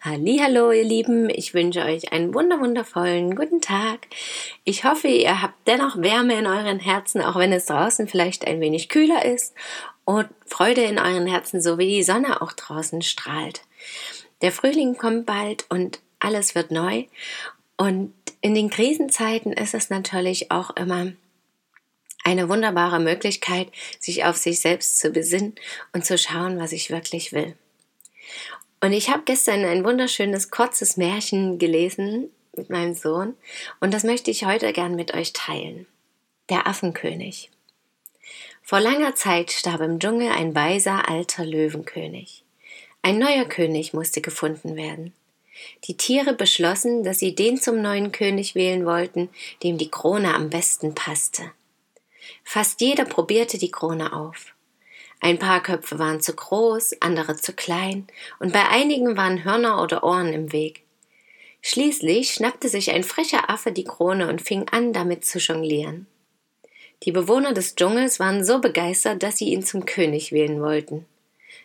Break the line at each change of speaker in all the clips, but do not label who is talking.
Hallo, ihr Lieben, ich wünsche euch einen wunderwundervollen guten Tag. Ich hoffe, ihr habt dennoch Wärme in euren Herzen, auch wenn es draußen vielleicht ein wenig kühler ist und Freude in euren Herzen, so wie die Sonne auch draußen strahlt. Der Frühling kommt bald und alles wird neu und in den Krisenzeiten ist es natürlich auch immer eine wunderbare Möglichkeit, sich auf sich selbst zu besinnen und zu schauen, was ich wirklich will. Und ich habe gestern ein wunderschönes, kurzes Märchen gelesen mit meinem Sohn und das möchte ich heute gern mit euch teilen. Der Affenkönig. Vor langer Zeit starb im Dschungel ein weiser alter Löwenkönig. Ein neuer König musste gefunden werden. Die Tiere beschlossen, dass sie den zum neuen König wählen wollten, dem die Krone am besten passte. Fast jeder probierte die Krone auf. Ein paar Köpfe waren zu groß, andere zu klein, und bei einigen waren Hörner oder Ohren im Weg. Schließlich schnappte sich ein frecher Affe die Krone und fing an, damit zu jonglieren. Die Bewohner des Dschungels waren so begeistert, dass sie ihn zum König wählen wollten.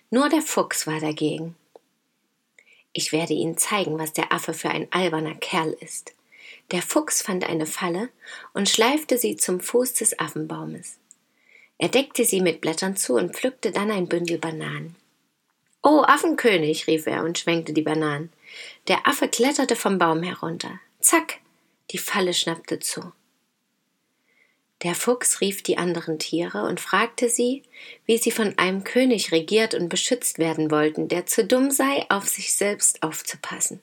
Nur der Fuchs war dagegen. Ich werde Ihnen zeigen, was der Affe für ein alberner Kerl ist. Der Fuchs fand eine Falle und schleifte sie zum Fuß des Affenbaumes. Er deckte sie mit Blättern zu und pflückte dann ein Bündel Bananen. Oh, Affenkönig, rief er und schwenkte die Bananen. Der Affe kletterte vom Baum herunter. Zack, die Falle schnappte zu. Der Fuchs rief die anderen Tiere und fragte sie, wie sie von einem König regiert und beschützt werden wollten, der zu dumm sei, auf sich selbst aufzupassen.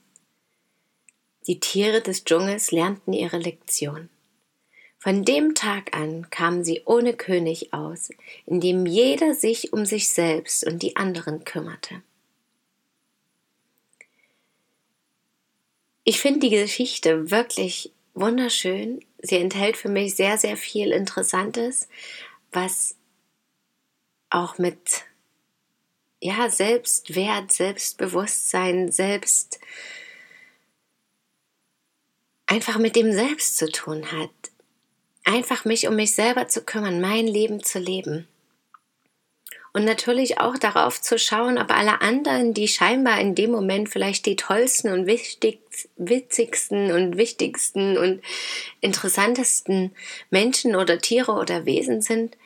Die Tiere des Dschungels lernten ihre Lektion. Von dem Tag an kamen sie ohne König aus, indem jeder sich um sich selbst und die anderen kümmerte. Ich finde die Geschichte wirklich wunderschön. Sie enthält für mich sehr, sehr viel Interessantes, was auch mit ja, Selbstwert, Selbstbewusstsein, Selbst einfach mit dem Selbst zu tun hat einfach mich um mich selber zu kümmern, mein Leben zu leben. Und natürlich auch darauf zu schauen, ob alle anderen, die scheinbar in dem Moment vielleicht die tollsten und witzigsten und wichtigsten und interessantesten Menschen oder Tiere oder Wesen sind,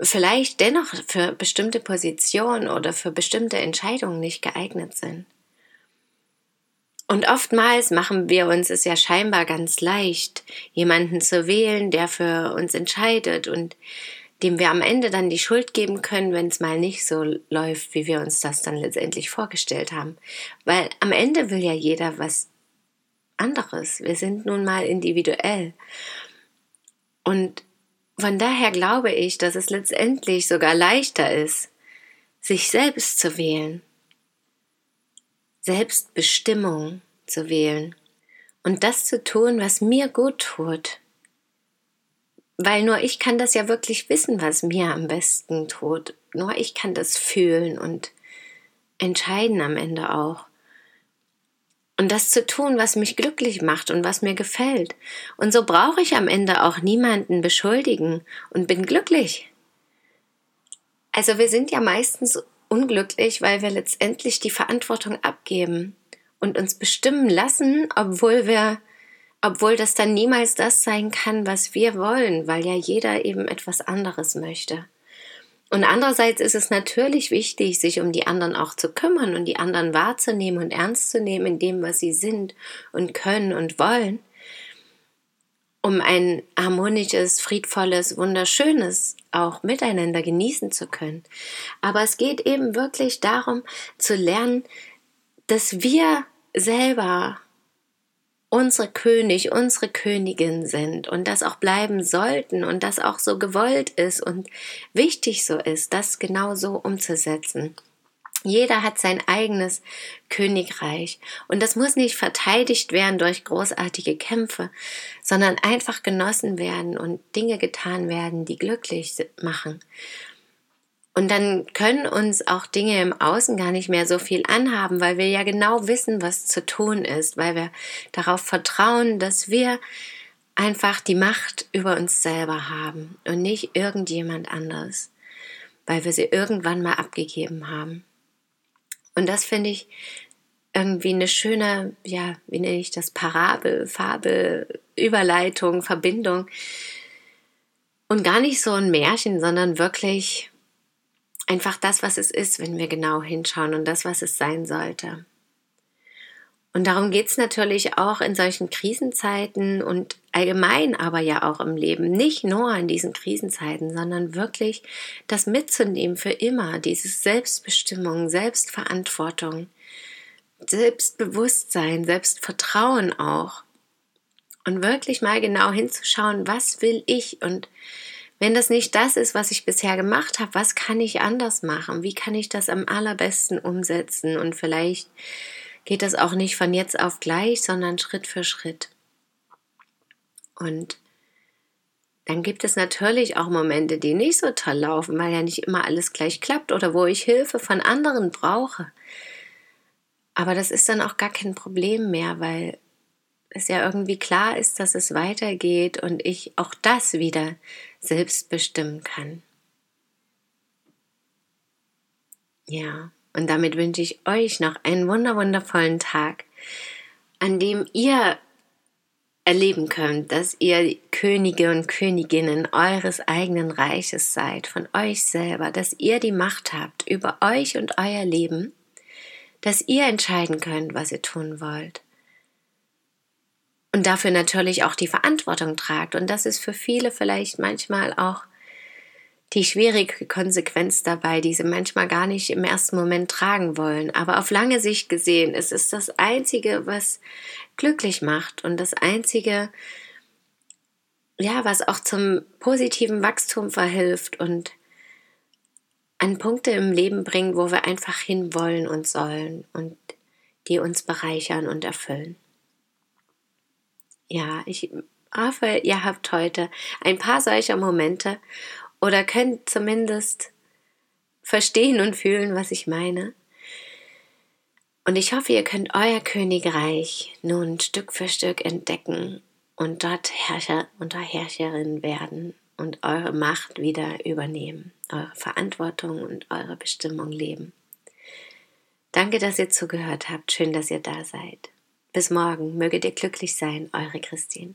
vielleicht dennoch für bestimmte Positionen oder für bestimmte Entscheidungen nicht geeignet sind. Und oftmals machen wir uns es ja scheinbar ganz leicht, jemanden zu wählen, der für uns entscheidet und dem wir am Ende dann die Schuld geben können, wenn es mal nicht so läuft, wie wir uns das dann letztendlich vorgestellt haben. Weil am Ende will ja jeder was anderes. Wir sind nun mal individuell. Und von daher glaube ich, dass es letztendlich sogar leichter ist, sich selbst zu wählen Selbstbestimmung zu wählen und das zu tun, was mir gut tut. Weil nur ich kann das ja wirklich wissen, was mir am besten tut. Nur ich kann das fühlen und entscheiden am Ende auch. Und das zu tun, was mich glücklich macht und was mir gefällt. Und so brauche ich am Ende auch niemanden beschuldigen und bin glücklich. Also wir sind ja meistens unglücklich, weil wir letztendlich die Verantwortung abgeben und uns bestimmen lassen, obwohl wir, obwohl das dann niemals das sein kann, was wir wollen, weil ja jeder eben etwas anderes möchte. Und andererseits ist es natürlich wichtig, sich um die anderen auch zu kümmern und die anderen wahrzunehmen und ernst zu nehmen in dem, was sie sind und können und wollen um ein harmonisches, friedvolles, wunderschönes auch miteinander genießen zu können. Aber es geht eben wirklich darum zu lernen, dass wir selber unsere König, unsere Königin sind und das auch bleiben sollten und das auch so gewollt ist und wichtig so ist, das genau so umzusetzen. Jeder hat sein eigenes Königreich. Und das muss nicht verteidigt werden durch großartige Kämpfe, sondern einfach genossen werden und Dinge getan werden, die glücklich machen. Und dann können uns auch Dinge im Außen gar nicht mehr so viel anhaben, weil wir ja genau wissen, was zu tun ist, weil wir darauf vertrauen, dass wir einfach die Macht über uns selber haben und nicht irgendjemand anderes, weil wir sie irgendwann mal abgegeben haben. Und das finde ich irgendwie eine schöne, ja, wie nenne ich das, Parabel, Fabel, Überleitung, Verbindung. Und gar nicht so ein Märchen, sondern wirklich einfach das, was es ist, wenn wir genau hinschauen und das, was es sein sollte. Und darum geht es natürlich auch in solchen Krisenzeiten und allgemein aber ja auch im Leben, nicht nur in diesen Krisenzeiten, sondern wirklich das mitzunehmen für immer, dieses Selbstbestimmung, Selbstverantwortung, Selbstbewusstsein, Selbstvertrauen auch. Und wirklich mal genau hinzuschauen, was will ich und wenn das nicht das ist, was ich bisher gemacht habe, was kann ich anders machen? Wie kann ich das am allerbesten umsetzen? Und vielleicht geht das auch nicht von jetzt auf gleich, sondern Schritt für Schritt. Und dann gibt es natürlich auch Momente, die nicht so toll laufen, weil ja nicht immer alles gleich klappt oder wo ich Hilfe von anderen brauche. Aber das ist dann auch gar kein Problem mehr, weil es ja irgendwie klar ist, dass es weitergeht und ich auch das wieder selbst bestimmen kann. Ja, und damit wünsche ich euch noch einen wunderwundervollen Tag, an dem ihr erleben könnt, dass ihr Könige und Königinnen eures eigenen Reiches seid, von euch selber, dass ihr die Macht habt über euch und euer Leben, dass ihr entscheiden könnt, was ihr tun wollt und dafür natürlich auch die Verantwortung tragt. Und das ist für viele vielleicht manchmal auch die schwierige Konsequenz dabei, die sie manchmal gar nicht im ersten Moment tragen wollen. Aber auf lange Sicht gesehen ist es das Einzige, was glücklich macht und das Einzige, ja, was auch zum positiven Wachstum verhilft und an Punkte im Leben bringt, wo wir einfach hinwollen und sollen und die uns bereichern und erfüllen. Ja, ich hoffe, ihr habt heute ein paar solcher Momente oder könnt zumindest verstehen und fühlen, was ich meine. Und ich hoffe, ihr könnt euer Königreich nun Stück für Stück entdecken und dort Herrscher und Herrscherin werden und eure Macht wieder übernehmen, eure Verantwortung und eure Bestimmung leben. Danke, dass ihr zugehört habt. Schön, dass ihr da seid. Bis morgen, möget ihr glücklich sein, eure Christine.